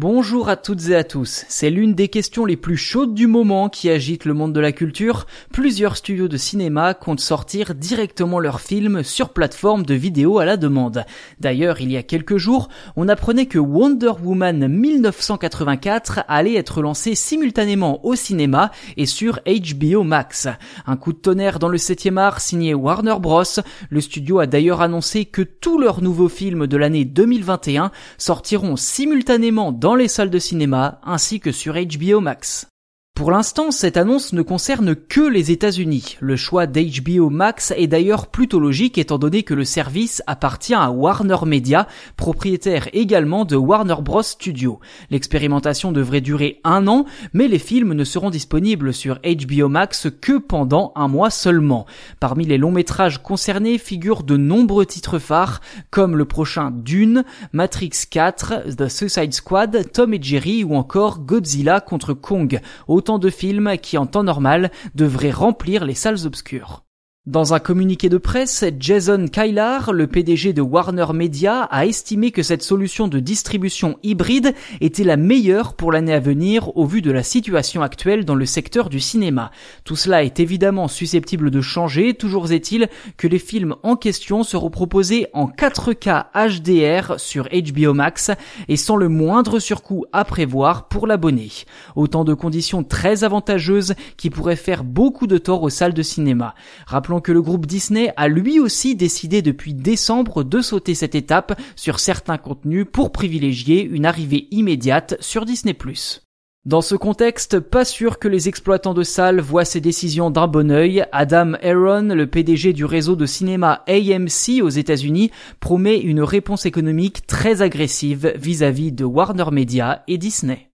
Bonjour à toutes et à tous. C'est l'une des questions les plus chaudes du moment qui agite le monde de la culture. Plusieurs studios de cinéma comptent sortir directement leurs films sur plateforme de vidéo à la demande. D'ailleurs, il y a quelques jours, on apprenait que Wonder Woman 1984 allait être lancé simultanément au cinéma et sur HBO Max. Un coup de tonnerre dans le 7e art signé Warner Bros. Le studio a d'ailleurs annoncé que tous leurs nouveaux films de l'année 2021 sortiront simultanément dans dans les salles de cinéma ainsi que sur HBO Max. Pour l'instant, cette annonce ne concerne que les États-Unis. Le choix d'HBO Max est d'ailleurs plutôt logique étant donné que le service appartient à Warner Media, propriétaire également de Warner Bros Studio. L'expérimentation devrait durer un an, mais les films ne seront disponibles sur HBO Max que pendant un mois seulement. Parmi les longs métrages concernés figurent de nombreux titres phares, comme le prochain Dune, Matrix 4, The Suicide Squad, Tom et Jerry ou encore Godzilla contre Kong de films qui en temps normal devraient remplir les salles obscures. Dans un communiqué de presse, Jason Kylar, le PDG de Warner Media, a estimé que cette solution de distribution hybride était la meilleure pour l'année à venir au vu de la situation actuelle dans le secteur du cinéma. Tout cela est évidemment susceptible de changer, toujours est-il que les films en question seront proposés en 4K HDR sur HBO Max et sans le moindre surcoût à prévoir pour l'abonné. Autant de conditions très avantageuses qui pourraient faire beaucoup de tort aux salles de cinéma. Rappelons que le groupe Disney a lui aussi décidé depuis décembre de sauter cette étape sur certains contenus pour privilégier une arrivée immédiate sur Disney+. Dans ce contexte, pas sûr que les exploitants de salles voient ces décisions d'un bon œil. Adam Aaron, le PDG du réseau de cinéma AMC aux États-Unis, promet une réponse économique très agressive vis-à-vis -vis de Warner Media et Disney.